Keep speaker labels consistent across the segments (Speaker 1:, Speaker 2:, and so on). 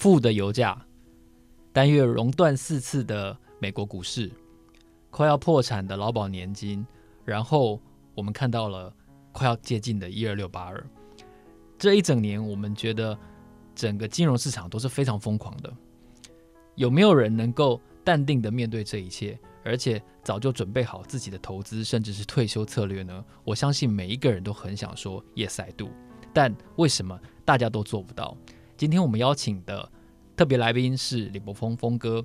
Speaker 1: 负的油价，单月熔断四次的美国股市，快要破产的劳保年金，然后我们看到了快要接近的一二六八二。这一整年，我们觉得整个金融市场都是非常疯狂的。有没有人能够淡定地面对这一切，而且早就准备好自己的投资，甚至是退休策略呢？我相信每一个人都很想说 Yes I do，但为什么大家都做不到？今天我们邀请的特别来宾是李博峰峰哥，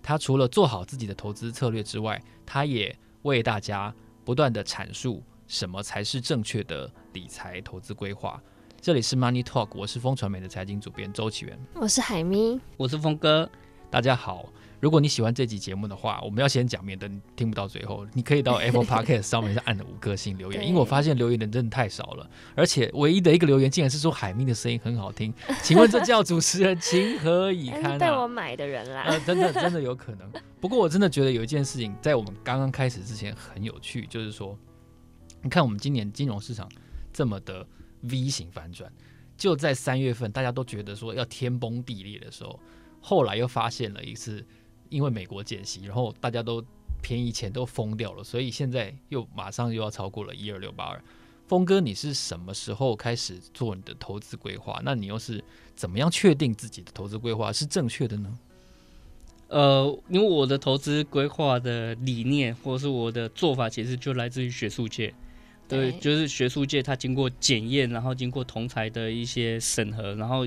Speaker 1: 他除了做好自己的投资策略之外，他也为大家不断的阐述什么才是正确的理财投资规划。这里是 Money Talk，我是风传媒的财经主编周启源，
Speaker 2: 我是海咪，
Speaker 3: 我是峰哥，
Speaker 1: 大家好。如果你喜欢这集节目的话，我们要先讲，免得你听不到最后。你可以到 Apple Podcast 上面按了五颗星留言，因为我发现留言的人真的太少了，而且唯一的一个留言竟然是说海咪的声音很好听。请问这叫主持人情何以堪啊？
Speaker 2: 被我买的人啦，
Speaker 1: 呃，真的真的有可能。不过我真的觉得有一件事情在我们刚刚开始之前很有趣，就是说，你看我们今年金融市场这么的 V 型反转。就在三月份，大家都觉得说要天崩地裂的时候，后来又发现了一次，因为美国减息，然后大家都便宜钱都疯掉了，所以现在又马上又要超过了一二六八二。峰哥，你是什么时候开始做你的投资规划？那你又是怎么样确定自己的投资规划是正确的呢？
Speaker 3: 呃，因为我的投资规划的理念或者是我的做法，其实就来自于学术界。对，就是学术界，它经过检验，然后经过同才的一些审核，然后，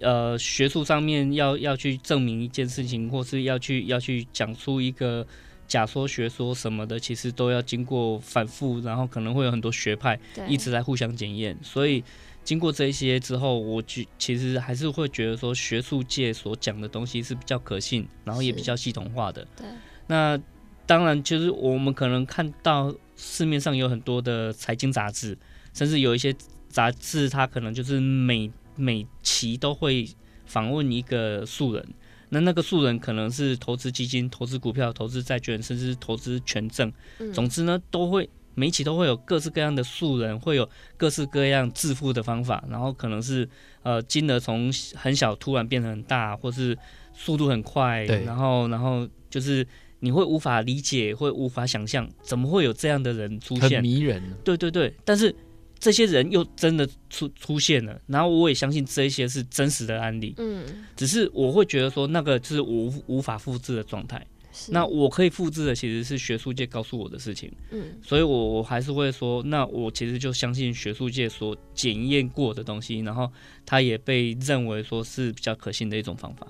Speaker 3: 呃，学术上面要要去证明一件事情，或是要去要去讲出一个假说学说什么的，其实都要经过反复，然后可能会有很多学派一直在互相检验。所以经过这些之后，我觉其实还是会觉得说，学术界所讲的东西是比较可信，然后也比较系统化的。对，那当然就是我们可能看到。市面上有很多的财经杂志，甚至有一些杂志，它可能就是每每期都会访问一个素人。那那个素人可能是投资基金、投资股票、投资债券，甚至投资权证。总之呢，都会每一期都会有各式各样的素人，会有各式各样致富的方法。然后可能是呃金额从很小突然变成很大，或是速度很快。然后然后就是。你会无法理解，会无法想象，怎么会有这样的人出现？
Speaker 1: 很迷人。
Speaker 3: 对对对，但是这些人又真的出出现了，然后我也相信这些是真实的案例。嗯，只是我会觉得说，那个就是无无法复制的状态。那我可以复制的其实是学术界告诉我的事情。嗯，所以我我还是会说，那我其实就相信学术界所检验过的东西，然后它也被认为说是比较可信的一种方法。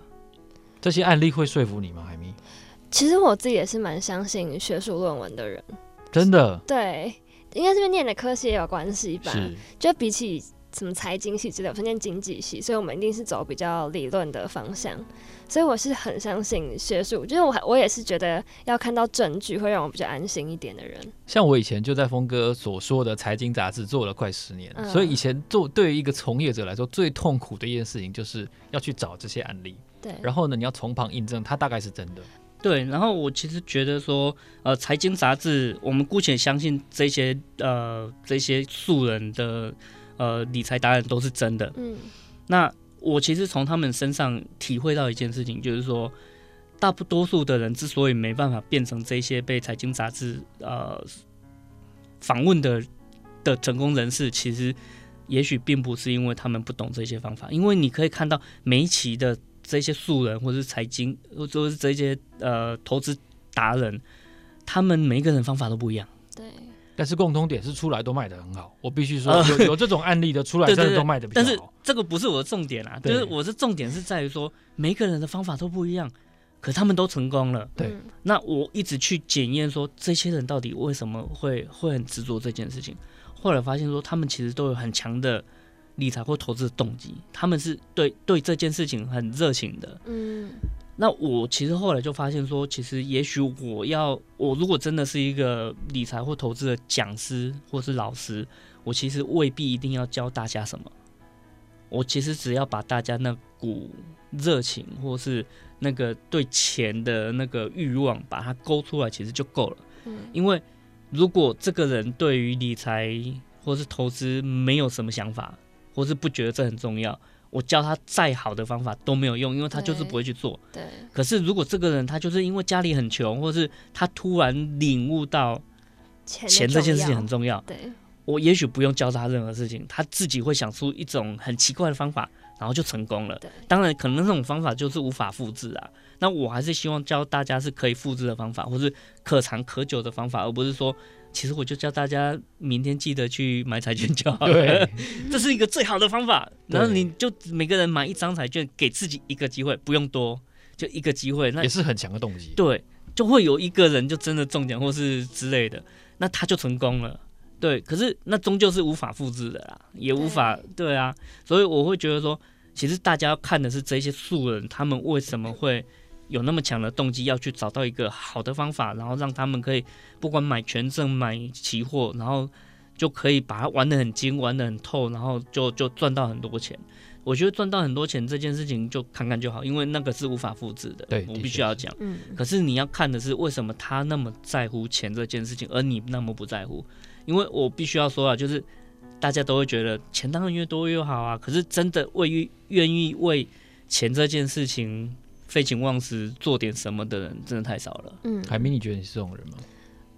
Speaker 1: 这些案例会说服你吗，海咪？
Speaker 2: 其实我自己也是蛮相信学术论文的人，
Speaker 1: 真的。
Speaker 2: 对，应该是念的科系也有关系吧？就比起什么财经系之类，我是念经济系，所以我们一定是走比较理论的方向。所以我是很相信学术，就是我我也是觉得要看到证据会让我比较安心一点的人。
Speaker 1: 像我以前就在峰哥所说的财经杂志做了快十年，嗯，所以以前做对于一个从业者来说最痛苦的一件事情就是要去找这些案例。对。然后呢，你要从旁印证它大概是真的。
Speaker 3: 对，然后我其实觉得说，呃，财经杂志，我们姑且相信这些呃这些素人的呃理财达人都是真的。嗯，那我其实从他们身上体会到一件事情，就是说，大不多数的人之所以没办法变成这些被财经杂志呃访问的的成功人士，其实也许并不是因为他们不懂这些方法，因为你可以看到每一期的。这些素人，或者是财经，或者是这些呃投资达人，他们每一个人方法都不一样。
Speaker 2: 对，
Speaker 1: 但是共通点是出来都卖的很好。我必须说，有有这种案例的出来，真的都卖的比较好。
Speaker 3: 但是这个不是我的重点啊，就是我的重点是在于说，每一个人的方法都不一样，可他们都成功了。对，那我一直去检验说，这些人到底为什么会会很执着这件事情。后来发现说，他们其实都有很强的。理财或投资的动机，他们是对对这件事情很热情的。嗯，那我其实后来就发现说，其实也许我要我如果真的是一个理财或投资的讲师或是老师，我其实未必一定要教大家什么。我其实只要把大家那股热情或是那个对钱的那个欲望把它勾出来，其实就够了。嗯，因为如果这个人对于理财或是投资没有什么想法，或是不觉得这很重要，我教他再好的方法都没有用，因为他就是不会去做。
Speaker 2: 对。
Speaker 3: 可是如果这个人他就是因为家里很穷，或是他突然领悟到钱这件事情很重要，
Speaker 2: 对。
Speaker 3: 我也许不用教他任何事情，他自己会想出一种很奇怪的方法，然后就成功了。当然，可能那种方法就是无法复制啊。那我还是希望教大家是可以复制的方法，或是可长可久的方法，而不是说，其实我就叫大家明天记得去买彩券就好了。对，这是一个最好的方法。然后你就每个人买一张彩券，给自己一个机会，不用多，就一个机会，那
Speaker 1: 也是很强的动机。
Speaker 3: 对，就会有一个人就真的中奖或是之类的，那他就成功了。对，可是那终究是无法复制的啦，也无法对，对啊，所以我会觉得说，其实大家要看的是这些素人，他们为什么会有那么强的动机要去找到一个好的方法，然后让他们可以不管买权证、买期货，然后就可以把它玩得很精、玩得很透，然后就就赚到很多钱。我觉得赚到很多钱这件事情就看看就好，因为那个是无法复制的。
Speaker 1: 对，
Speaker 3: 我必须要讲。
Speaker 2: 嗯，
Speaker 3: 可是你要看的是为什么他那么在乎钱这件事情，而你那么不在乎。因为我必须要说啊，就是大家都会觉得钱当然越多越好啊，可是真的为愿意为钱这件事情废寝忘食做点什么的人，真的太少了。
Speaker 2: 嗯，
Speaker 1: 海明，你觉得你是这种人吗？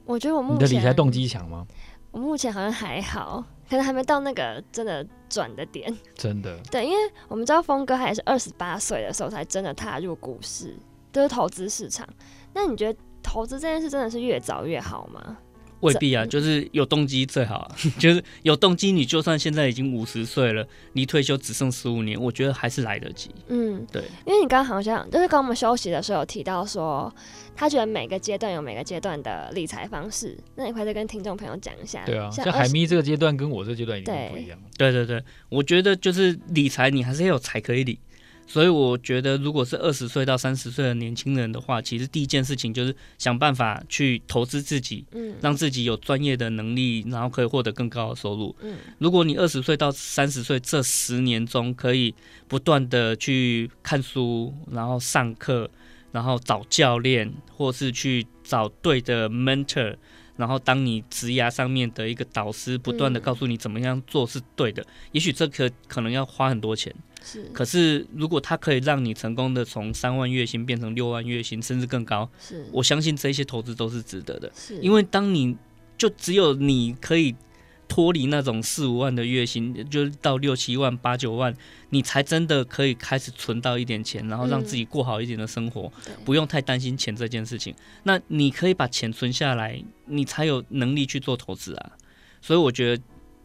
Speaker 2: 我觉得我目前
Speaker 1: 你的理财动机强吗？
Speaker 2: 我目前好像还好，可能还没到那个真的转的点。
Speaker 1: 真的？
Speaker 2: 对，因为我们知道峰哥还是二十八岁的时候才真的踏入股市，就是投资市场。那你觉得投资这件事真的是越早越好吗？
Speaker 3: 未必啊，就是有动机最好啊。就是有动机，你就算现在已经五十岁了，离退休只剩十五年，我觉得还是来得及。
Speaker 2: 嗯，
Speaker 3: 对，
Speaker 2: 因为你刚刚好像就是刚我们休息的时候有提到说，他觉得每个阶段有每个阶段的理财方式，那你快再跟听众朋友讲一下。
Speaker 1: 对啊，像，像海咪这个阶段跟我这个阶段已经不一样。
Speaker 3: 对对对，我觉得就是理财，你还是要有财可以理。所以我觉得，如果是二十岁到三十岁的年轻人的话，其实第一件事情就是想办法去投资自己，嗯，让自己有专业的能力，然后可以获得更高的收入。嗯，如果你二十岁到三十岁这十年中，可以不断的去看书，然后上课，然后找教练，或是去找对的 mentor，然后当你职涯上面的一个导师，不断的告诉你怎么样做是对的，也许这可可能要花很多钱。
Speaker 2: 是，
Speaker 3: 可是如果他可以让你成功的从三万月薪变成六万月薪，甚至更高，
Speaker 2: 是，
Speaker 3: 我相信这些投资都是值得的。
Speaker 2: 是，
Speaker 3: 因为当你就只有你可以脱离那种四五万的月薪，就到六七万、八九万，你才真的可以开始存到一点钱，然后让自己过好一点的生活，
Speaker 2: 嗯、
Speaker 3: 不用太担心钱这件事情。那你可以把钱存下来，你才有能力去做投资啊。所以我觉得。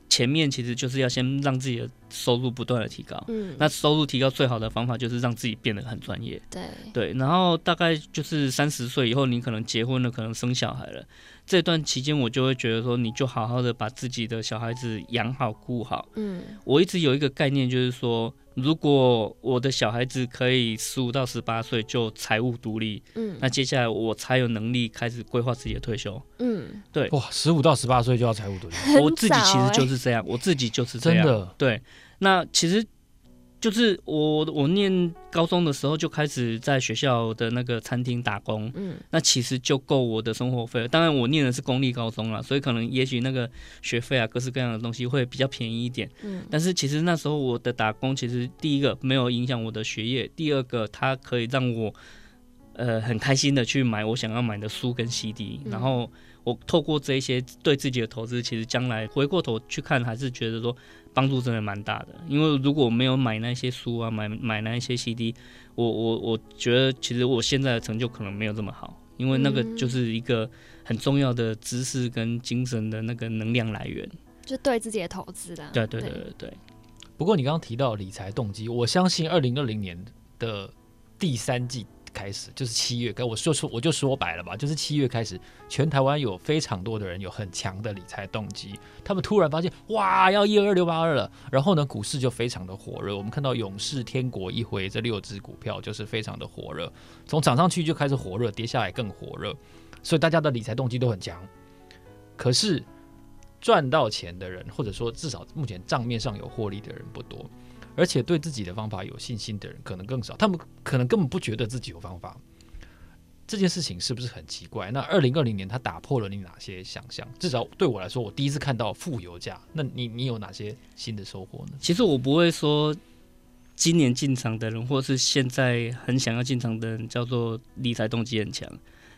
Speaker 3: 前面其实就是要先让自己的收入不断的提高，
Speaker 2: 嗯，
Speaker 3: 那收入提高最好的方法就是让自己变得很专业，
Speaker 2: 对
Speaker 3: 对，然后大概就是三十岁以后，你可能结婚了，可能生小孩了，这段期间我就会觉得说，你就好好的把自己的小孩子养好顾好，
Speaker 2: 嗯，
Speaker 3: 我一直有一个概念就是说。如果我的小孩子可以十五到十八岁就财务独立，
Speaker 2: 嗯，
Speaker 3: 那接下来我才有能力开始规划自己的退休，
Speaker 2: 嗯，
Speaker 3: 对，
Speaker 1: 哇，十五到十八岁就要财务独立，
Speaker 2: 欸、
Speaker 3: 我自己其实就是这样，我自己就是这样，
Speaker 1: 真的，
Speaker 3: 对，那其实。就是我我念高中的时候就开始在学校的那个餐厅打工，
Speaker 2: 嗯，
Speaker 3: 那其实就够我的生活费了。当然我念的是公立高中了，所以可能也许那个学费啊，各式各样的东西会比较便宜一点，
Speaker 2: 嗯。
Speaker 3: 但是其实那时候我的打工，其实第一个没有影响我的学业，第二个它可以让我呃很开心的去买我想要买的书跟 CD，然后我透过这一些对自己的投资，其实将来回过头去看，还是觉得说。帮助真的蛮大的，因为如果没有买那些书啊，买买那些 CD，我我我觉得其实我现在的成就可能没有这么好，因为那个就是一个很重要的知识跟精神的那个能量来源，
Speaker 2: 就对自己的投资啦。
Speaker 3: 对对对对对。
Speaker 1: 不过你刚刚提到理财动机，我相信二零二零年的第三季。开始就是七月，跟我说说我就说白了吧，就是七月开始，全台湾有非常多的人有很强的理财动机，他们突然发现哇，要一二六八二了，然后呢，股市就非常的火热。我们看到勇士、天国一辉这六只股票就是非常的火热，从涨上去就开始火热，跌下来更火热，所以大家的理财动机都很强。可是赚到钱的人，或者说至少目前账面上有获利的人不多。而且对自己的方法有信心的人可能更少，他们可能根本不觉得自己有方法。这件事情是不是很奇怪？那二零二零年它打破了你哪些想象？至少对我来说，我第一次看到负油价。那你你有哪些新的收获呢？
Speaker 3: 其实我不会说今年进场的人，或是现在很想要进场的人，叫做理财动机很强。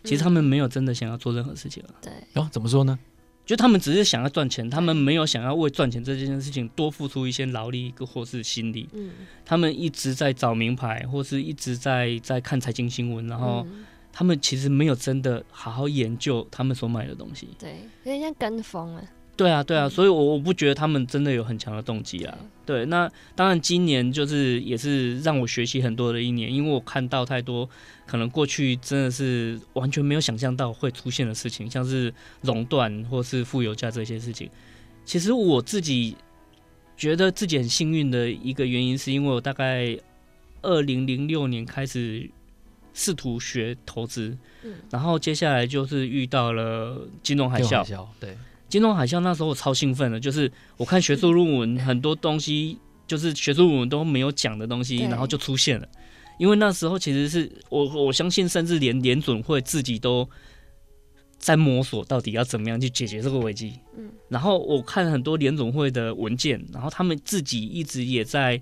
Speaker 3: 其实他们没有真的想要做任何事情啊。
Speaker 2: 对。
Speaker 1: 然哦，怎么说呢？
Speaker 3: 就他们只是想要赚钱，他们没有想要为赚钱这件事情多付出一些劳力或是心力。嗯。他们一直在找名牌，或是一直在在看财经新闻，然后他们其实没有真的好好研究他们所买的东西。
Speaker 2: 对，有点像跟风啊。
Speaker 3: 对啊，对啊，所以，我我不觉得他们真的有很强的动机啊。对，那当然，今年就是也是让我学习很多的一年，因为我看到太多可能过去真的是完全没有想象到会出现的事情，像是垄断或是负油价这些事情。其实我自己觉得自己很幸运的一个原因，是因为我大概二零零六年开始试图学投资，嗯，然后接下来就是遇到了金融海啸，
Speaker 1: 对。
Speaker 3: 金融海啸那时候我超兴奋的，就是我看学术论文很多东西，就是学术论文都没有讲的东西，然后就出现了。因为那时候其实是我我相信，甚至连联准会自己都在摸索到底要怎么样去解决这个危机。嗯，然后我看很多联总会的文件，然后他们自己一直也在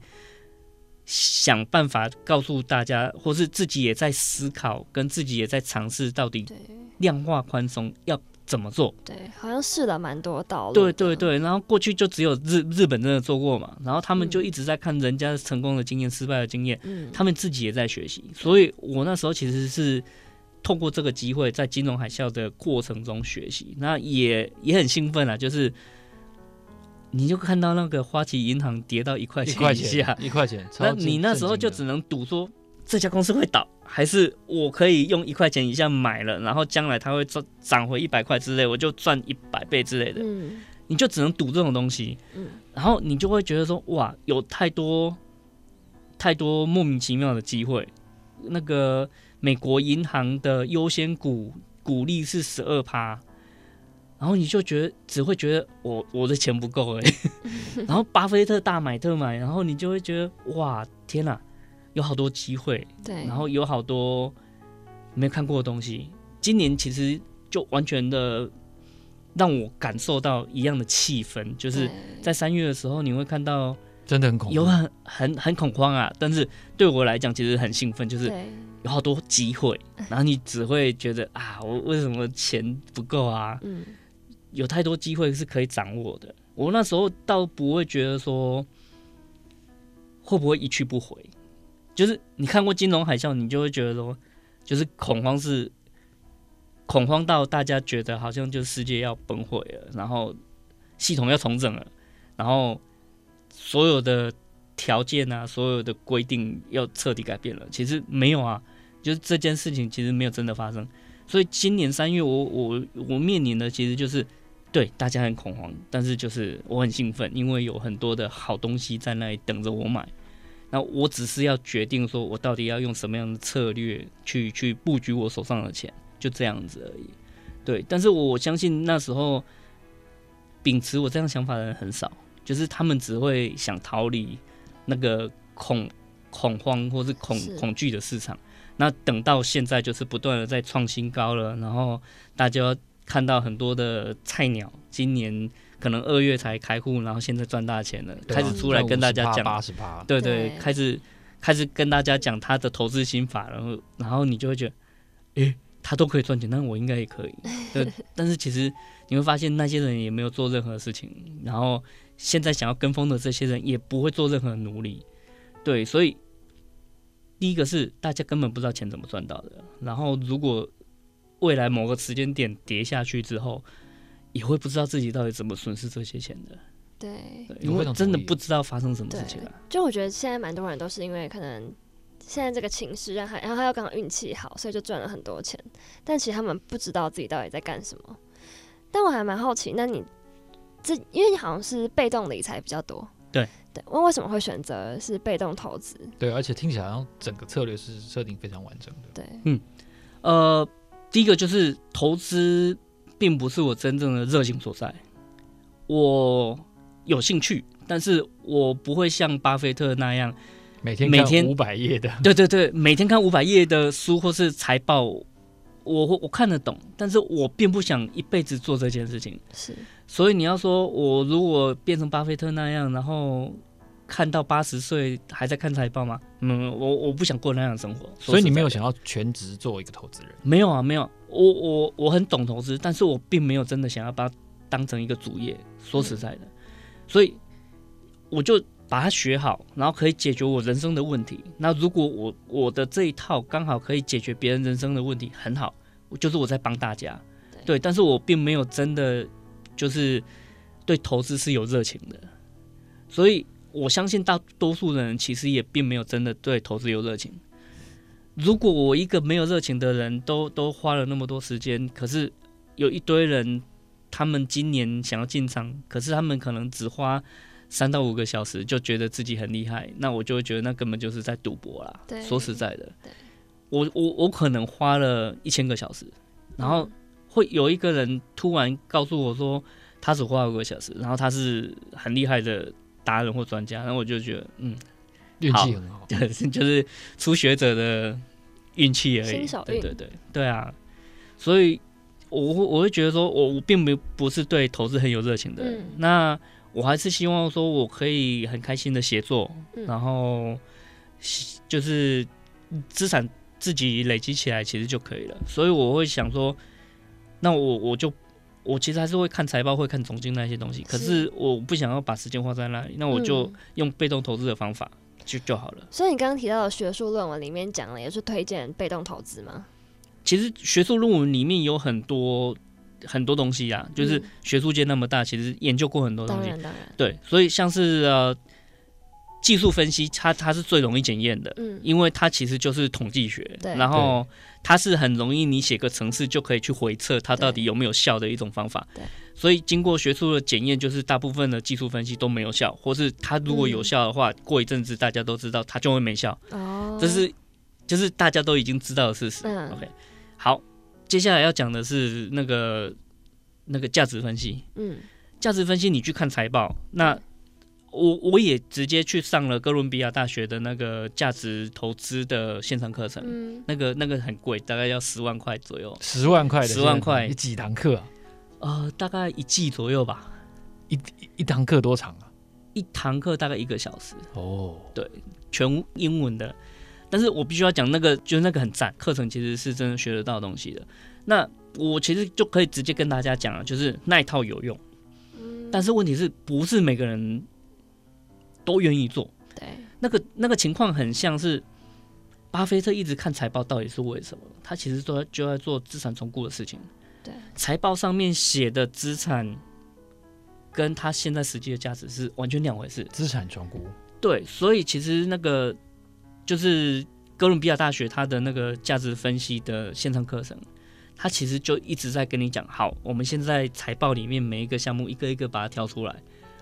Speaker 3: 想办法告诉大家，或是自己也在思考，跟自己也在尝试到底量化宽松要。怎么做？
Speaker 2: 对，好像试了蛮多道路。
Speaker 3: 对对对，然后过去就只有日日本真的做过嘛，然后他们就一直在看人家成功的经验、嗯、失败的经验，嗯，他们自己也在学习。所以我那时候其实是透过这个机会，在金融海啸的过程中学习，那也也很兴奋啊，就是你就看到那个花旗银行跌到一块钱以下，
Speaker 1: 一块钱，
Speaker 3: 那你那时候就只能赌说。这家公司会倒，还是我可以用一块钱以下买了，然后将来它会涨涨回一百块之类，我就赚一百倍之类的。嗯，你就只能赌这种东西。嗯，然后你就会觉得说，哇，有太多太多莫名其妙的机会。那个美国银行的优先股股利是十二趴，然后你就觉得只会觉得我我的钱不够哎、欸，然后巴菲特大买特买，然后你就会觉得哇，天哪！有好多机会，对，然后有好多没看过的东西。今年其实就完全的让我感受到一样的气氛，就是在三月的时候，你会看到
Speaker 1: 真的很恐，
Speaker 3: 有很很很恐慌啊。但是对我来讲，其实很兴奋，就是有好多机会。然后你只会觉得啊，我为什么钱不够啊？嗯，有太多机会是可以掌握的。我那时候倒不会觉得说会不会一去不回。就是你看过金融海啸，你就会觉得说，就是恐慌是恐慌到大家觉得好像就世界要崩毁了，然后系统要重整了，然后所有的条件啊，所有的规定要彻底改变了。其实没有啊，就是这件事情其实没有真的发生。所以今年三月，我我我面临的其实就是对大家很恐慌，但是就是我很兴奋，因为有很多的好东西在那里等着我买。那我只是要决定说，我到底要用什么样的策略去去布局我手上的钱，就这样子而已。对，但是我相信那时候秉持我这样想法的人很少，就是他们只会想逃离那个恐恐慌或是恐恐惧的市场。那等到现在，就是不断的在创新高了，然后大家看到很多的菜鸟今年。可能二月才开户，然后现在赚大钱了，啊，开始出来跟大家讲
Speaker 1: 八十八，
Speaker 3: 对对，对，开始开始跟大家讲他的投资心法，然后然后你就会觉得，诶，他都可以赚钱，那我应该也可以。对，但是其实你会发现那些人也没有做任何事情，然后现在想要跟风的这些人也不会做任何努力。对，所以第一个是大家根本不知道钱怎么赚到的，然后如果未来某个时间点跌下去之后。也会不知道自己到底怎么损失这些钱的，
Speaker 2: 对，
Speaker 3: 因为真的不知道发生什么事情啊。
Speaker 2: 就我觉得现在蛮多人都是因为可能现在这个情势让他，然后他又刚好运气好，所以就赚了很多钱。但其实他们不知道自己到底在干什么。但我还蛮好奇，那你这因为你好像是被动理财比较多，
Speaker 3: 对
Speaker 2: 对，问为什么会选择是被动投资？
Speaker 1: 对，而且听起来好像整个策略是设定非常完整的。
Speaker 2: 对，
Speaker 3: 嗯，呃，第一个就是投资。并不是我真正的热情所在，我有兴趣，但是我不会像巴菲特那样
Speaker 1: 每天每天五百页的，
Speaker 3: 对对对，每天看五百页的书或是财报，我我看得懂，但是我并不想一辈子做这件事情。
Speaker 2: 是，
Speaker 3: 所以你要说我如果变成巴菲特那样，然后看到八十岁还在看财报吗？嗯，我我不想过那样的生活。
Speaker 1: 所以你没有想要全职做一个投资人？
Speaker 3: 没有啊，没有。我我我很懂投资，但是我并没有真的想要把它当成一个主业。说实在的，嗯、所以我就把它学好，然后可以解决我人生的问题。那如果我我的这一套刚好可以解决别人人生的问题，很好，就是我在帮大家。对，但是我并没有真的就是对投资是有热情的，所以我相信大多数人其实也并没有真的对投资有热情。如果我一个没有热情的人都都花了那么多时间，可是有一堆人，他们今年想要进场，可是他们可能只花三到五个小时就觉得自己很厉害，那我就会觉得那根本就是在赌博啦。对，说实在的，我我我可能花了一千个小时，然后。会有一个人突然告诉我说，他只花了五个小时，然后他是很厉害的达人或专家，然后我就觉得，嗯，
Speaker 1: 运气很好，
Speaker 3: 对，就是初学者的运气而已。对对对，对啊，所以我我会觉得说，我我并没不是对投资很有热情的人，嗯，那我还是希望说我可以很开心的写作，嗯，然后就是资产自己累积起来其实就可以了，所以我会想说。那我我就我其实还是会看财报，会看总经那些东西，可是我不想要把时间花在那里，那我就用被动投资的方法就就好了。
Speaker 2: 所以你刚刚提到的学术论文里面讲了，也是推荐被动投资吗？
Speaker 3: 其实学术论文里面有很多很多东西啊，就是学术界那么大，其实研究过很多东西。当然，当然。对，所以像是呃。技术分析，它它是最容易检验的，嗯，因为它其实就是统计学，对，然后它是很容易，你写个程式就可以去回测它到底有没有效的一种方法，对，所以经过学术的检验，就是大部分的技术分析都没有效，或是它如果有效的话，嗯、过一阵子大家都知道它就会没效，哦，这是就是大家都已经知道的事实，嗯，OK，好，接下来要讲的是那个那个价值分析，嗯，价值分析你去看财报，那。我我也直接去上了哥伦比亚大学的那个价值投资的线上课程，嗯，那个那个很贵，大概要十万块左右。
Speaker 1: 十万块，
Speaker 3: 十万块，
Speaker 1: 你几堂课啊？
Speaker 3: 呃，大概一季左右吧。
Speaker 1: 一一堂课多长啊？
Speaker 3: 一堂课大概一个小时。
Speaker 1: 哦，
Speaker 3: 对，全英文的。但是我必须要讲那个，就是那个很赞，课程其实是真的学得到东西的。那我其实就可以直接跟大家讲了，就是那一套有用。嗯，但是问题是不是每个人？都愿意做，对，那个那个情况很像是巴菲特一直看财报，到底是为什么？他其实都就在做资产重估的事情。对，财报上面写的资产跟他现在实际的价值是完全两回事。
Speaker 1: 资产重估，
Speaker 3: 对，所以其实那个就是哥伦比亚大学他的那个价值分析的线上课程，他其实就一直在跟你讲，好，我们现在财报里面每一个项目一个一个把它挑出来。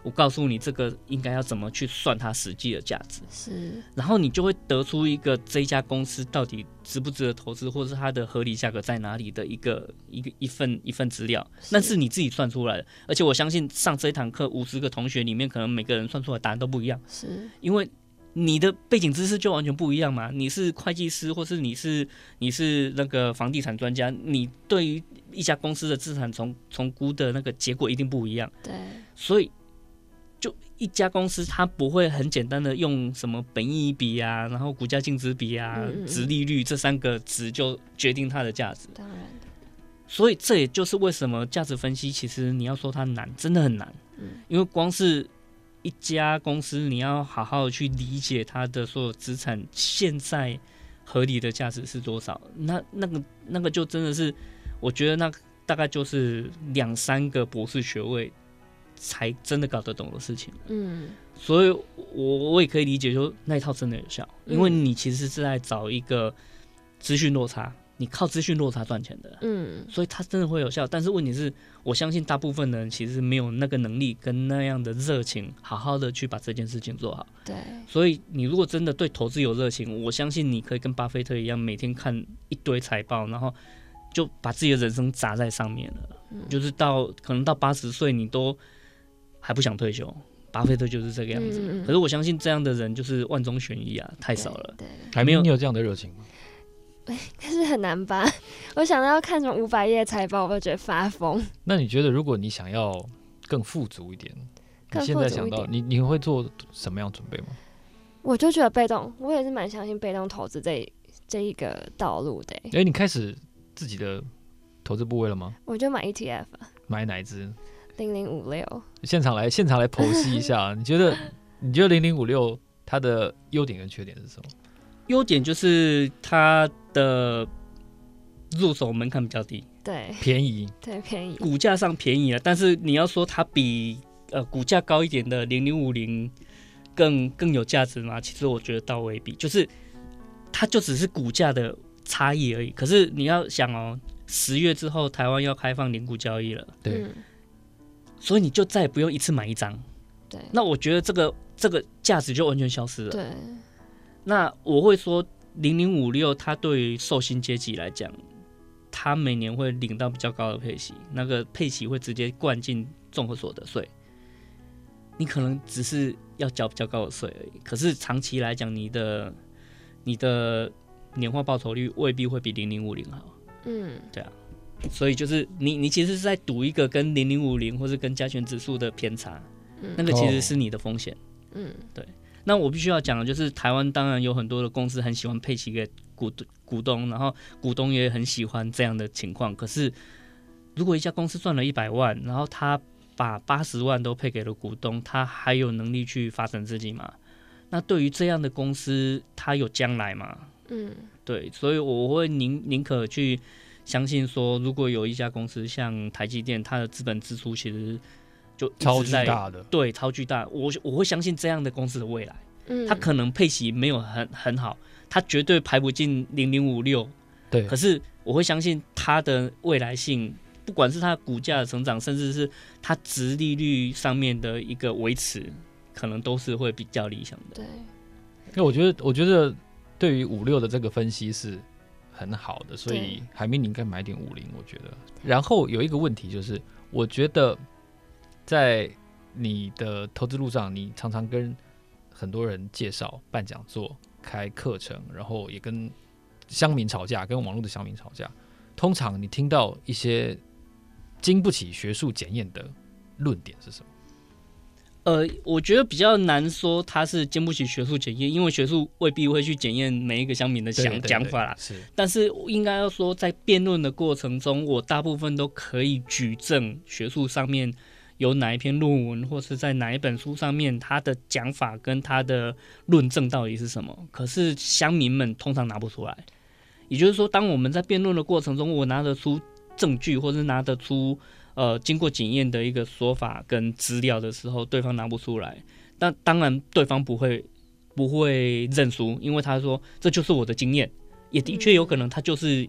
Speaker 3: 我告诉你，这个应该要怎么去算它实际的价值，是，然后你就会得出一个这一家公司到底值不值得投资，或者是它的合理价格在哪里的一个一个一份一份资料，那是你自己算出来的。而且我相信上这一堂课五十个同学里面，可能每个人算出来的答案都不一样，是因为你的背景知识就完全不一样嘛。你是会计师，或是你是你是那个房地产专家，你对于一家公司的资产重重估的那个结果一定不一样。对，所以。就一家公司，它不会很简单的用什么本益比啊，然后股价净值比啊、值利率这三个值就决定它的价值。当然，所以这也就是为什么价值分析其实你要说它难，真的很难。因为光是一家公司，你要好好去理解它的所有资产现在合理的价值是多少，那那个那个就真的是，我觉得那大概就是两三个博士学位。才真的搞得懂的事情，嗯，所以我我也可以理解说那一套真的有效，因为你其实是在找一个资讯落差，你靠资讯落差赚钱的，嗯，所以它真的会有效。但是问题是，我相信大部分人其实没有那个能力跟那样的热情，好好的去把这件事情做好。对，所以你如果真的对投资有热情，我相信你可以跟巴菲特一样，每天看一堆财报，然后就把自己的人生砸在上面了，就是到可能到八十岁，你都。还不想退休，巴菲特就是这个样子。嗯、可是我相信这样的人就是万中选一啊，太少了。对，
Speaker 1: 还没有你有这样的热情吗？
Speaker 2: 哎，可是很难吧？我想到要看什么五百页财报，我就觉得发疯。
Speaker 1: 那你觉得，如果你想要更富足一点，
Speaker 2: 你
Speaker 1: 现在想到你你会做什么样准备吗？
Speaker 2: 我就觉得被动，我也是蛮相信被动投资这这一个道路的。
Speaker 1: 哎、欸，你开始自己的投资部位了吗？
Speaker 2: 我就买 ETF，
Speaker 1: 买哪一支？
Speaker 2: 零零五六。
Speaker 1: 现场来现场来剖析一下，你觉得你觉得零零五六它的优点跟缺点是什么？
Speaker 3: 优点就是它的入手门槛比较低，
Speaker 2: 对，
Speaker 1: 便宜，
Speaker 2: 对，便宜，
Speaker 3: 股价上便宜了。但是你要说它比呃股价高一点的零零五零。更更有价值吗？其实我觉得倒未必，就是它就只是股价的差异而已。可是你要想哦，十月之后台湾要开放零股交易了，
Speaker 1: 对，
Speaker 3: 所以你就再也不用一次买一张，
Speaker 2: 对。
Speaker 3: 那我觉得这个这个价值就完全消失了，
Speaker 2: 对。
Speaker 3: 那我会说，零零五六它对于寿星阶级来讲，它每年会领到比较高的配息，那个配息会直接灌进综合所得税。你可能只是要缴比较高的税而已，可是长期来讲，你的你的年化报酬率未必会比零零五零好。
Speaker 2: 嗯，
Speaker 3: 对啊，所以就是你你其实是在赌一个跟零零五零或是跟加权指数的偏差，嗯，那个其实是你的风险。
Speaker 2: 嗯，
Speaker 3: 对。那我必须要讲的就是，台湾当然有很多的公司很喜欢配齐给股股东，然后股东也很喜欢这样的情况。可是，如果一家公司赚了一百万，然后他把八十万都配给了股东，他还有能力去发展自己吗？那对于这样的公司，他有将来吗？
Speaker 2: 嗯，
Speaker 3: 对，所以我会宁宁可去相信说，如果有一家公司像台积电，它的资本支出其实就
Speaker 1: 超巨大的，
Speaker 3: 对，超巨大，我我会相信这样的公司的未来。
Speaker 2: 嗯，
Speaker 3: 它可能配息没有很很好，它绝对排不进零零五六，
Speaker 1: 对，
Speaker 3: 可是我会相信它的未来性。不管是它股价的成长，甚至是它值利率上面的一个维持，可能都是会比较理想的。
Speaker 2: 对，
Speaker 1: 因为我觉得，我觉得对于五六的这个分析是很好的，所以海明你应该买点五零，我觉得。然后有一个问题就是，我觉得在你的投资路上，你常常跟很多人介绍、办讲座、开课程，然后也跟乡民吵架，跟网络的乡民吵架。通常你听到一些。经不起学术检验的论点是什么？
Speaker 3: 呃，我觉得比较难说它是经不起学术检验，因为学术未必会去检验每一个乡民的想讲法啦。
Speaker 1: 是，
Speaker 3: 但是应该要说，在辩论的过程中，我大部分都可以举证学术上面有哪一篇论文，或是在哪一本书上面，他的讲法跟他的论证到底是什么。可是乡民们通常拿不出来。也就是说，当我们在辩论的过程中，我拿得出。证据或是拿得出呃经过检验的一个说法跟资料的时候，对方拿不出来，那当然对方不会不会认输，因为他说这就是我的经验，也的确有可能他就是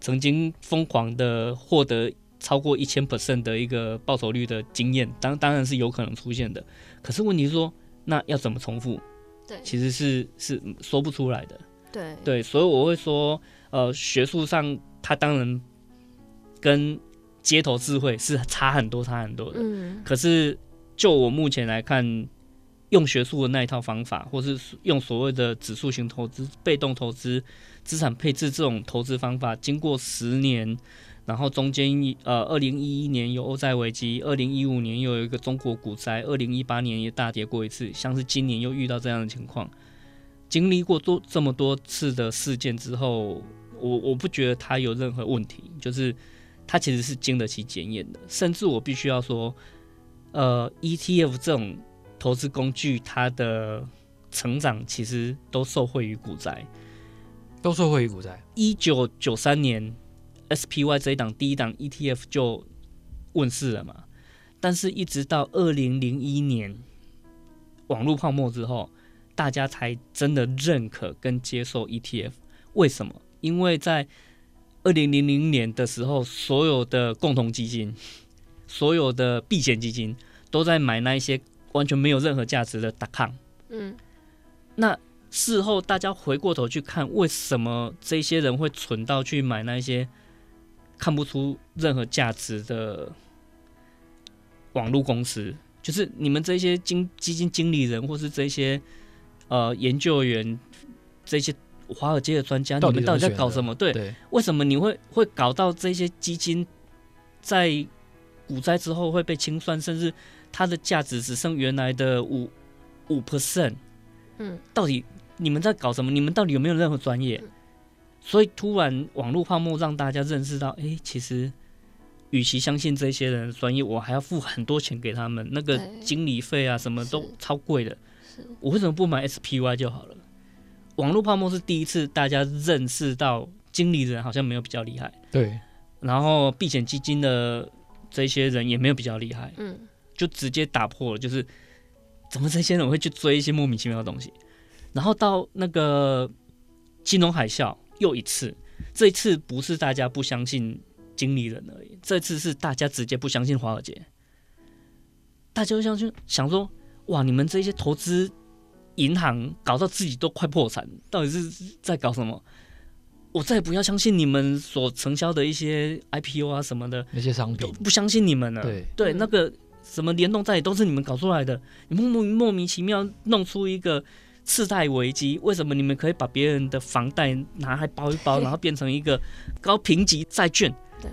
Speaker 3: 曾经疯狂的获得超过一千 percent 的一个报酬率的经验，当当然是有可能出现的。可是问题是说，那要怎么重复？
Speaker 2: 对，
Speaker 3: 其实是是说不出来的。
Speaker 2: 对
Speaker 3: 对，所以我会说，呃，学术上他当然。跟街头智慧是差很多，差很多的。
Speaker 2: 嗯，
Speaker 3: 可是就我目前来看，用学术的那一套方法，或是用所谓的指数型投资、被动投资、资产配置这种投资方法，经过十年，然后中间呃，二零一一年有欧债危机，二零一五年又有一个中国股灾，二零一八年也大跌过一次，像是今年又遇到这样的情况，经历过多这么多次的事件之后，我我不觉得它有任何问题，就是。它其实是经得起检验的，甚至我必须要说，呃，ETF 这种投资工具，它的成长其实都受惠于股灾，
Speaker 1: 都受惠于股灾。
Speaker 3: 一九九三年，SPY 这一档第一档 ETF 就问世了嘛，但是一直到二零零一年网络泡沫之后，大家才真的认可跟接受 ETF。为什么？因为在二零零零年的时候，所有的共同基金、所有的避险基金都在买那一些完全没有任何价值的 .com。
Speaker 2: 嗯，
Speaker 3: 那事后大家回过头去看，为什么这些人会蠢到去买那些看不出任何价值的网络公司？就是你们这些经基金经理人，或是这些呃研究员，这些。华尔街的专家，你们到底在搞什么？对，
Speaker 1: 对，
Speaker 3: 为什么你会会搞到这些基金在股灾之后会被清算，甚至它的价值只剩原来的五五 percent。嗯，到底你们在搞什么？你们到底有没有任何专业？所以突然网络泡沫让大家认识到，哎、欸，其实与其相信这些人的专业，我还要付很多钱给他们，那个经理费啊，什么都超贵的。我为什么不买 SPY 就好了？网络泡沫是第一次大家认识到经理人好像没有比较厉害。
Speaker 1: 对。
Speaker 3: 然后避险基金的这些人也没有比较厉害。嗯。就直接打破了，就是怎么这些人会去追一些莫名其妙的东西？然后到那个金融海啸又一次，这一次不是大家不相信经理人而已，这次是大家直接不相信华尔街。大家就想就想说。哇！你们这些投资银行搞到自己都快破产，到底是在搞什么？我再也不要相信你们所承销的一些 IPO 啊什么的
Speaker 1: 那些商品，
Speaker 3: 不相信你们了。对对，那个什么联动债也都是你们搞出来的，你们莫莫名其妙弄出一个次贷危机，为什么你们可以把别人的房贷拿来包一包，然后变成一个高评级债券？对，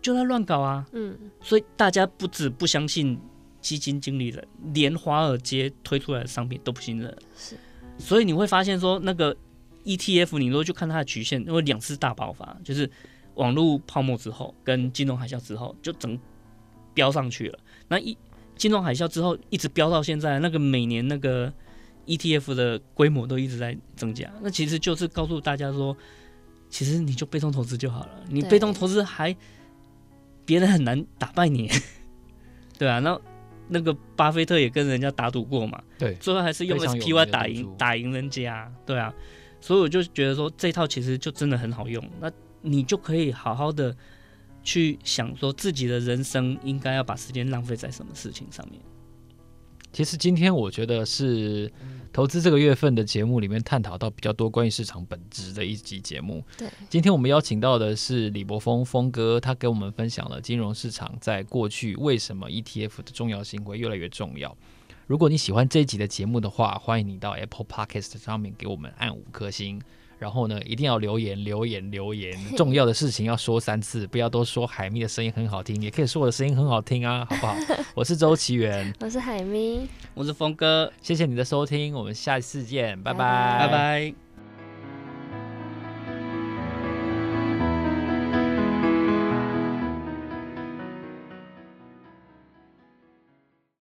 Speaker 3: 就在乱搞啊！嗯，所以大家不止不相信。基金经理人连华尔街推出来的商品都不信任，是，所以你会发现说那个 ETF，你如果去看它的曲线，因为两次大爆发，就是网络泡沫之后跟金融海啸之后就整飙上去了。那一金融海啸之后一直飙到现在，那个每年那个 ETF 的规模都一直在增加。那其实就是告诉大家说，其实你就被动投资就好了，你被动投资还别人很难打败你，对啊，那。那个巴菲特也跟人家打赌过嘛，
Speaker 1: 对，
Speaker 3: 最后还是用 SPY 打赢打赢人家，对啊，所以我就觉得说这套其实就真的很好用，那你就可以好好的去想说自己的人生应该要把时间浪费在什么事情上面。
Speaker 1: 其实今天我觉得是投资这个月份的节目里面探讨到比较多关于市场本质的一集节目。对，今天我们邀请到的是李博峰峰哥，他给我们分享了金融市场在过去为什么 ETF 的重要性会越来越重要。如果你喜欢这一集的节目的话，欢迎你到 Apple Podcast 上面给我们按五颗星。然后呢，一定要留言留言留言，重要的事情要说三次，不要都说海咪的声音很好听，也可以说我的声音很好听啊，好不好？我是周奇源，
Speaker 2: 我是海咪，
Speaker 3: 我是峰哥，
Speaker 1: 谢谢你的收听，我们下次见，拜拜，
Speaker 3: 拜拜。